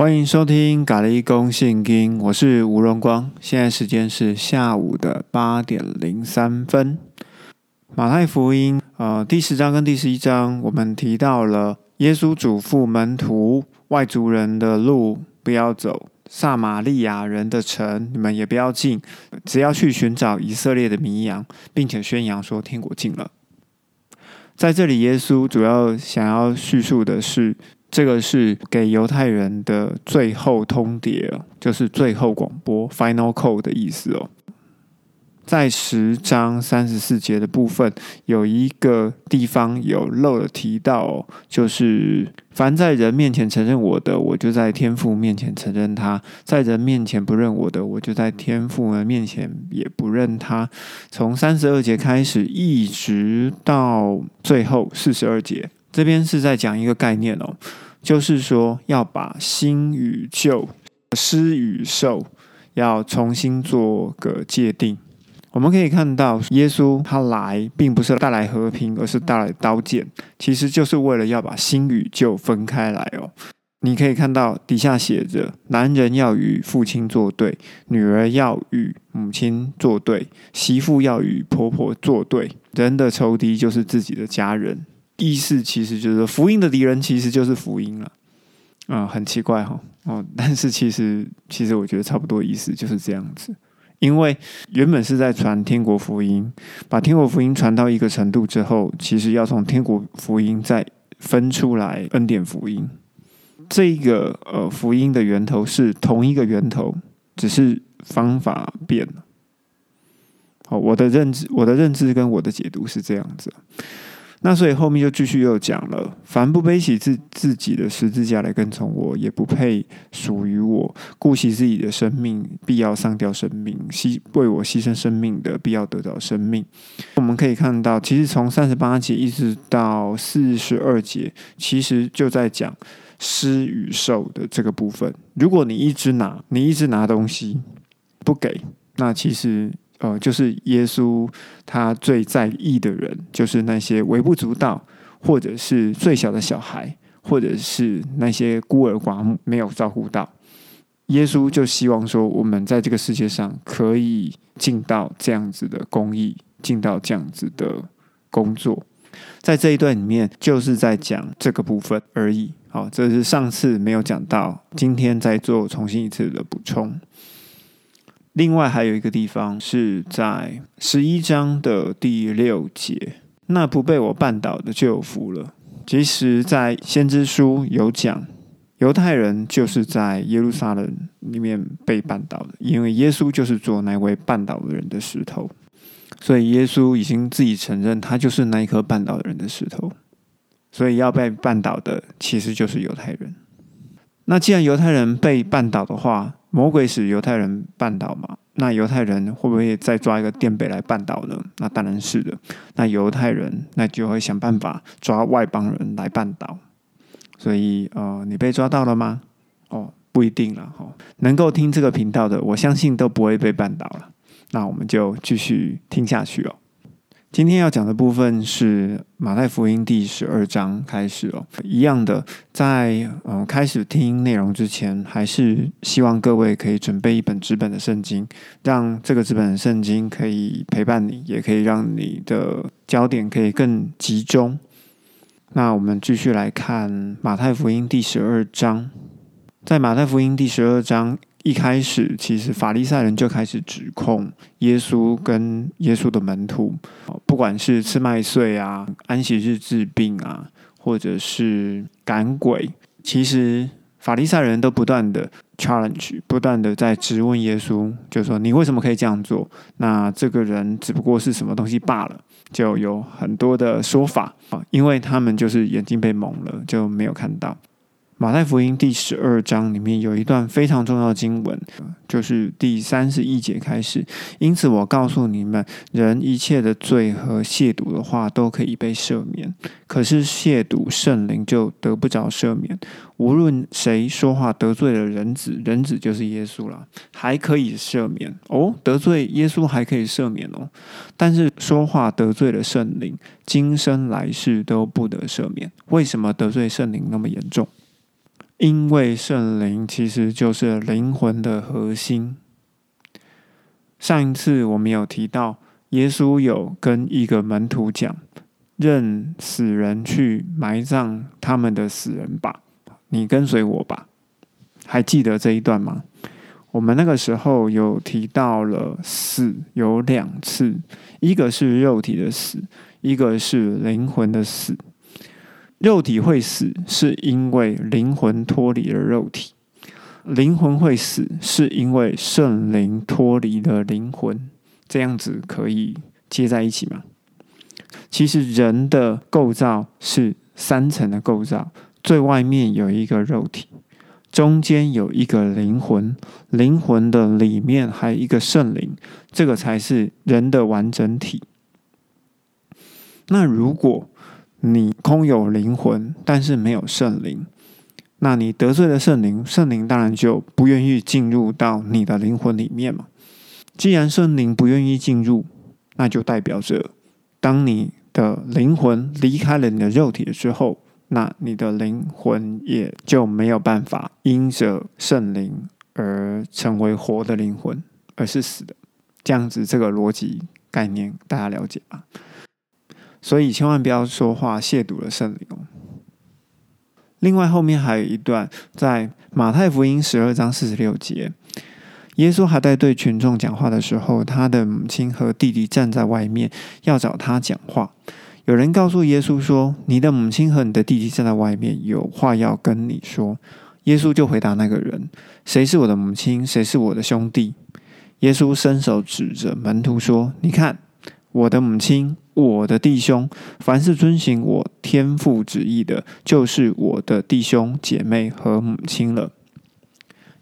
欢迎收听《咖喱公信经》，我是吴荣光。现在时间是下午的八点零三分。马太福音呃第十章跟第十一章，我们提到了耶稣嘱咐门徒，外族人的路不要走，撒玛利亚人的城你们也不要进，只要去寻找以色列的迷羊，并且宣扬说天国近了。在这里，耶稣主要想要叙述的是。这个是给犹太人的最后通牒，就是最后广播 （final call） 的意思哦。在十章三十四节的部分，有一个地方有漏了提到，就是凡在人面前承认我的，我就在天父面前承认他；在人面前不认我的，我就在天父面前也不认他。从三十二节开始，一直到最后四十二节。这边是在讲一个概念哦，就是说要把新与旧、施与受，要重新做个界定。我们可以看到，耶稣他来并不是带来和平，而是带来刀剑，其实就是为了要把新与旧分开来哦。你可以看到底下写着：男人要与父亲作对，女儿要与母亲作对，媳妇要与婆婆作对。人的仇敌就是自己的家人。意思其实就是福音的敌人其实就是福音了，啊，很奇怪哈，哦，但是其实其实我觉得差不多意思就是这样子，因为原本是在传天国福音，把天国福音传到一个程度之后，其实要从天国福音再分出来恩典福音，这个呃福音的源头是同一个源头，只是方法变了。好，我的认知，我的认知跟我的解读是这样子。那所以后面就继续又讲了：凡不背起自自己的十字架来跟从我，也不配属于我。顾惜自己的生命，必要上吊生命；牺为我牺牲生命的，必要得到生命。我们可以看到，其实从三十八节一直到四十二节，其实就在讲施与受的这个部分。如果你一直拿，你一直拿东西不给，那其实。呃，就是耶稣他最在意的人，就是那些微不足道，或者是最小的小孩，或者是那些孤儿寡母没有照顾到。耶稣就希望说，我们在这个世界上可以尽到这样子的公益，尽到这样子的工作。在这一段里面，就是在讲这个部分而已。好，这是上次没有讲到，今天再做重新一次的补充。另外还有一个地方是在十一章的第六节，那不被我绊倒的就有福了。其实，在先知书有讲，犹太人就是在耶路撒冷里面被绊倒的，因为耶稣就是做那位绊倒的人的石头，所以耶稣已经自己承认他就是那一颗绊倒的人的石头，所以要被绊倒的其实就是犹太人。那既然犹太人被绊倒的话，魔鬼使犹太人绊倒嘛？那犹太人会不会再抓一个垫背来绊倒呢？那当然是的。那犹太人那就会想办法抓外邦人来绊倒。所以呃，你被抓到了吗？哦，不一定了哈。能够听这个频道的，我相信都不会被绊倒了。那我们就继续听下去哦。今天要讲的部分是马太福音第十二章开始哦，一样的，在嗯开始听内容之前，还是希望各位可以准备一本纸本的圣经，让这个纸本的圣经可以陪伴你，也可以让你的焦点可以更集中。那我们继续来看马太福音第十二章，在马太福音第十二章。一开始，其实法利赛人就开始指控耶稣跟耶稣的门徒，不管是吃麦穗啊、安息日治病啊，或者是赶鬼，其实法利赛人都不断的 challenge，不断的在质问耶稣，就说你为什么可以这样做？那这个人只不过是什么东西罢了，就有很多的说法啊，因为他们就是眼睛被蒙了，就没有看到。马太福音第十二章里面有一段非常重要的经文，就是第三十一节开始。因此，我告诉你们，人一切的罪和亵渎的话都可以被赦免，可是亵渎圣灵就得不着赦免。无论谁说话得罪了人子，人子就是耶稣了，还可以赦免哦。得罪耶稣还可以赦免哦，但是说话得罪了圣灵，今生来世都不得赦免。为什么得罪圣灵那么严重？因为圣灵其实就是灵魂的核心。上一次我们有提到，耶稣有跟一个门徒讲：“任死人去埋葬他们的死人吧，你跟随我吧。”还记得这一段吗？我们那个时候有提到了死有两次，一个是肉体的死，一个是灵魂的死。肉体会死，是因为灵魂脱离了肉体。灵魂会死，是因为圣灵脱离了灵魂，这样子可以接在一起吗？其实人的构造是三层的构造，最外面有一个肉体，中间有一个灵魂，灵魂的里面还有一个圣灵，这个才是人的完整体。那如果你空有灵魂，但是没有圣灵，那你得罪了圣灵，圣灵当然就不愿意进入到你的灵魂里面嘛。既然圣灵不愿意进入，那就代表着，当你的灵魂离开了你的肉体之后，那你的灵魂也就没有办法因着圣灵而成为活的灵魂，而是死的。这样子，这个逻辑概念大家了解吧？所以千万不要说话亵渎了圣灵。另外，后面还有一段，在马太福音十二章四十六节，耶稣还在对群众讲话的时候，他的母亲和弟弟站在外面要找他讲话。有人告诉耶稣说：“你的母亲和你的弟弟站在外面，有话要跟你说。”耶稣就回答那个人：“谁是我的母亲？谁是我的兄弟？”耶稣伸手指着门徒说：“你看，我的母亲。”我的弟兄，凡是遵行我天父旨意的，就是我的弟兄姐妹和母亲了。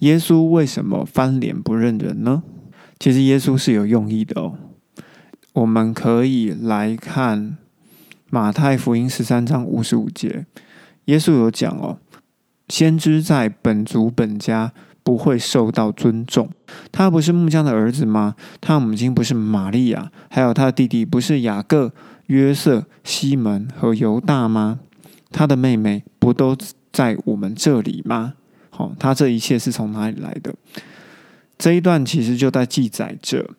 耶稣为什么翻脸不认人呢？其实耶稣是有用意的哦。我们可以来看马太福音十三章五十五节，耶稣有讲哦，先知在本族本家。不会受到尊重。他不是木匠的儿子吗？他母亲不是玛利亚，还有他的弟弟不是雅各、约瑟、西门和犹大吗？他的妹妹不都在我们这里吗？好，他这一切是从哪里来的？这一段其实就在记载着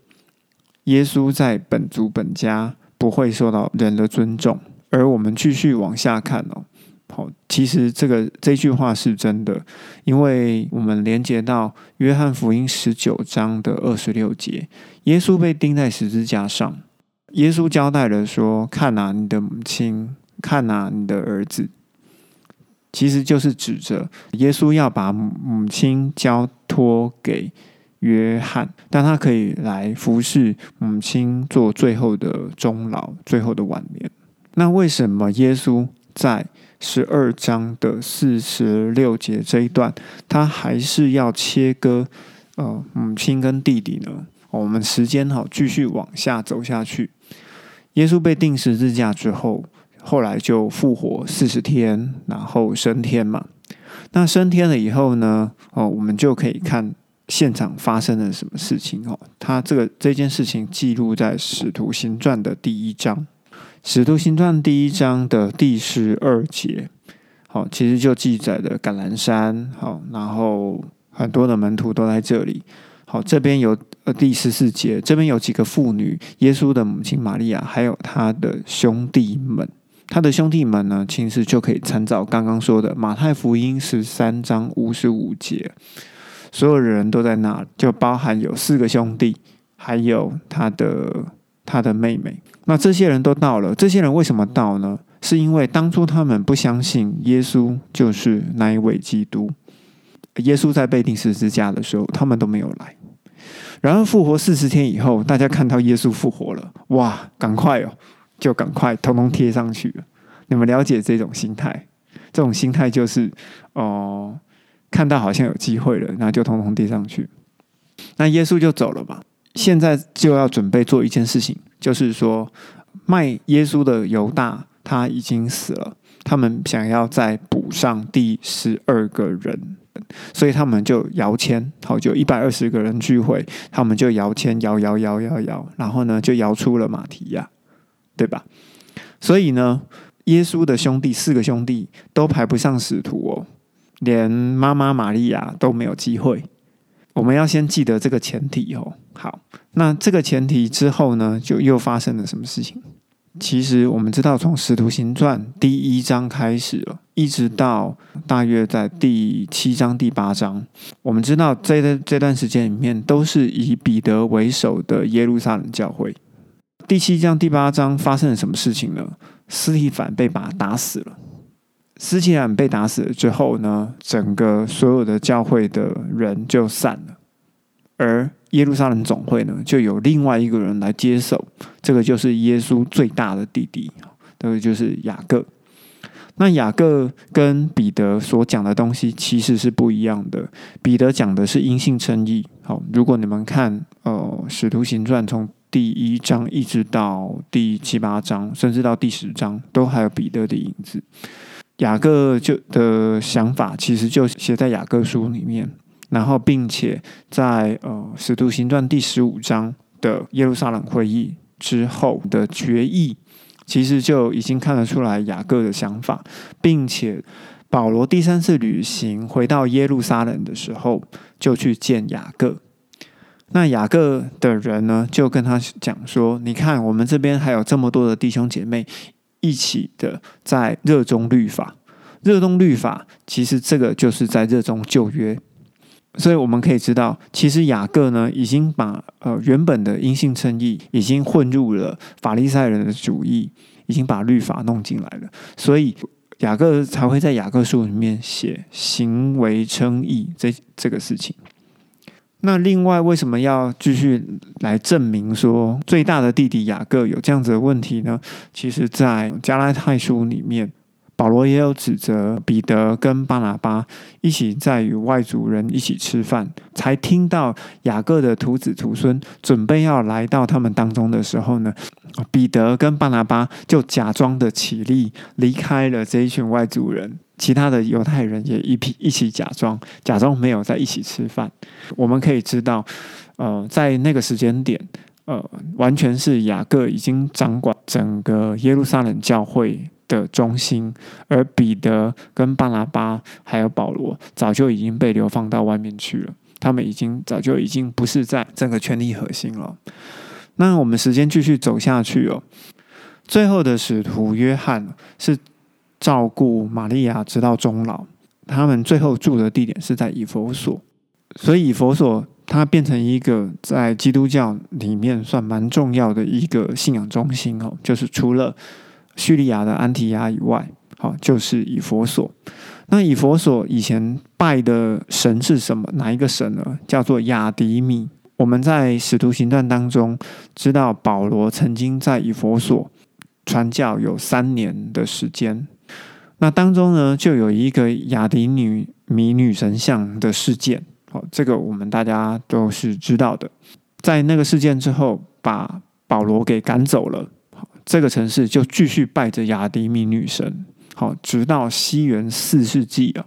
耶稣在本族本家不会受到人的尊重。而我们继续往下看哦。好，其实这个这句话是真的，因为我们连接到约翰福音十九章的二十六节，耶稣被钉在十字架上，耶稣交代了说：“看哪，你的母亲；看哪，你的儿子。”其实就是指着耶稣要把母亲交托给约翰，但他可以来服侍母亲，做最后的终老、最后的晚年。那为什么耶稣在？十二章的四十六节这一段，他还是要切割呃母亲跟弟弟呢。我们时间哈继续往下走下去。耶稣被钉十字架之后，后来就复活四十天，然后升天嘛。那升天了以后呢，哦，我们就可以看现场发生了什么事情哦。他这个这件事情记录在使徒行传的第一章。《使徒行传》第一章的第十二节，好，其实就记载了橄榄山，好，然后很多的门徒都在这里。好，这边有呃第十四节，这边有几个妇女，耶稣的母亲玛利亚，还有他的兄弟们。他的兄弟们呢，其实就可以参照刚刚说的马太福音十三章五十五节，所有人都在那，就包含有四个兄弟，还有他的。他的妹妹，那这些人都到了。这些人为什么到呢？是因为当初他们不相信耶稣就是那一位基督。耶稣在被钉十字架的时候，他们都没有来。然后复活四十天以后，大家看到耶稣复活了，哇，赶快哦，就赶快通通贴上去了。你们了解这种心态？这种心态就是哦，看到好像有机会了，那就通通贴上去。那耶稣就走了嘛。现在就要准备做一件事情，就是说卖耶稣的犹大他已经死了，他们想要再补上第十二个人，所以他们就摇签，好，就一百二十个人聚会，他们就摇签，摇摇摇摇摇，然后呢就摇出了马提亚，对吧？所以呢，耶稣的兄弟四个兄弟都排不上使徒哦，连妈妈玛利亚都没有机会。我们要先记得这个前提哦。好，那这个前提之后呢，就又发生了什么事情？其实我们知道，从《使徒行传》第一章开始了，一直到大约在第七章、第八章，我们知道这段这段时间里面都是以彼得为首的耶路撒冷教会。第七章、第八章发生了什么事情呢？斯提凡被把他打死了。斯提凡被打死了之后呢，整个所有的教会的人就散了，而。耶路撒冷总会呢，就有另外一个人来接手，这个就是耶稣最大的弟弟，这个就是雅各。那雅各跟彼得所讲的东西其实是不一样的。彼得讲的是因信称义。好，如果你们看呃《使徒行传》从第一章一直到第七八章，甚至到第十章，都还有彼得的影子。雅各就的想法其实就写在雅各书里面。然后，并且在呃《使徒行传》第十五章的耶路撒冷会议之后的决议，其实就已经看得出来雅各的想法，并且保罗第三次旅行回到耶路撒冷的时候，就去见雅各。那雅各的人呢，就跟他讲说：“你看，我们这边还有这么多的弟兄姐妹一起的在热衷律法，热衷律法，其实这个就是在热衷旧约。”所以我们可以知道，其实雅各呢，已经把呃原本的因性称义，已经混入了法利赛人的主义，已经把律法弄进来了。所以雅各才会在雅各书里面写行为称义这这个事情。那另外为什么要继续来证明说最大的弟弟雅各有这样子的问题呢？其实，在加拉太书里面。保罗也有指责彼得跟巴拿巴一起在与外族人一起吃饭，才听到雅各的徒子徒孙准备要来到他们当中的时候呢，彼得跟巴拿巴就假装的起立离开了这一群外族人，其他的犹太人也一批一起假装假装没有在一起吃饭。我们可以知道，呃，在那个时间点，呃，完全是雅各已经掌管整个耶路撒冷教会。的中心，而彼得跟巴拿巴还有保罗早就已经被流放到外面去了，他们已经早就已经不是在整个权力核心了。那我们时间继续走下去哦，最后的使徒约翰是照顾玛利亚直到终老，他们最后住的地点是在以佛所，所以以佛所它变成一个在基督教里面算蛮重要的一个信仰中心哦，就是除了。叙利亚的安提亚以外，好就是以佛所。那以佛所以前拜的神是什么？哪一个神呢？叫做亚迪米。我们在使徒行传当中知道，保罗曾经在以佛所传教有三年的时间。那当中呢，就有一个亚迪女米女神像的事件。好，这个我们大家都是知道的。在那个事件之后，把保罗给赶走了。这个城市就继续拜着雅迪米女神，好，直到西元四世纪啊。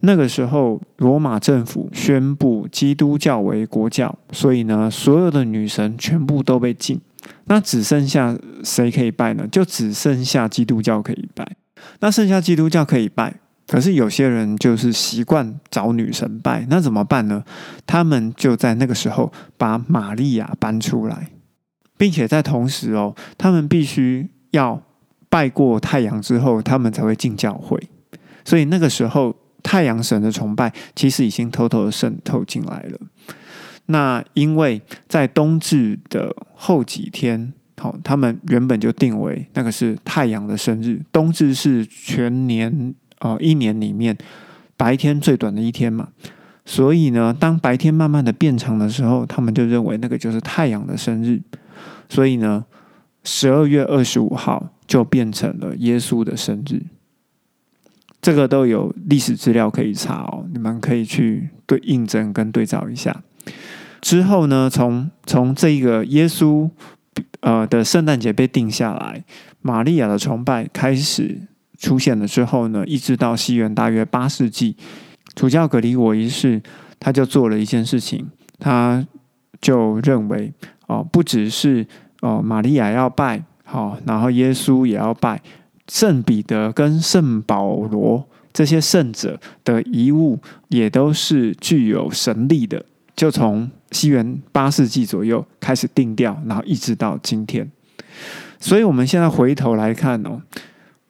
那个时候，罗马政府宣布基督教为国教，所以呢，所有的女神全部都被禁。那只剩下谁可以拜呢？就只剩下基督教可以拜。那剩下基督教可以拜，可是有些人就是习惯找女神拜，那怎么办呢？他们就在那个时候把玛利亚搬出来。并且在同时哦，他们必须要拜过太阳之后，他们才会进教会。所以那个时候，太阳神的崇拜其实已经偷偷的渗透进来了。那因为在冬至的后几天，好，他们原本就定为那个是太阳的生日。冬至是全年呃一年里面白天最短的一天嘛，所以呢，当白天慢慢的变长的时候，他们就认为那个就是太阳的生日。所以呢，十二月二十五号就变成了耶稣的生日。这个都有历史资料可以查哦，你们可以去对印证跟对照一下。之后呢，从从这个耶稣呃的圣诞节被定下来，玛利亚的崇拜开始出现了之后呢，一直到西元大约八世纪，主教格里我一世他就做了一件事情，他就认为。哦，不只是哦，玛利亚要拜好，然后耶稣也要拜，圣彼得跟圣保罗这些圣者的遗物也都是具有神力的，就从西元八世纪左右开始定调，然后一直到今天。所以，我们现在回头来看哦，《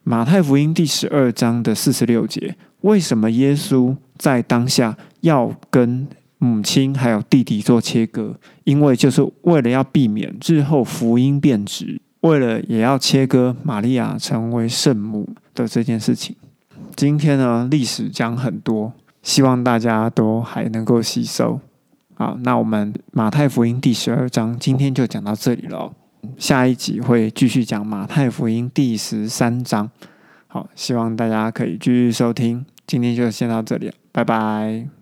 马太福音》第十二章的四十六节，为什么耶稣在当下要跟母亲还有弟弟做切割？因为就是为了要避免日后福音变质，为了也要切割玛利亚成为圣母的这件事情。今天呢，历史讲很多，希望大家都还能够吸收。好，那我们《马太福音》第十二章今天就讲到这里了。下一集会继续讲马太福音第十三章，好，希望大家可以继续收听。今天就先到这里，拜拜。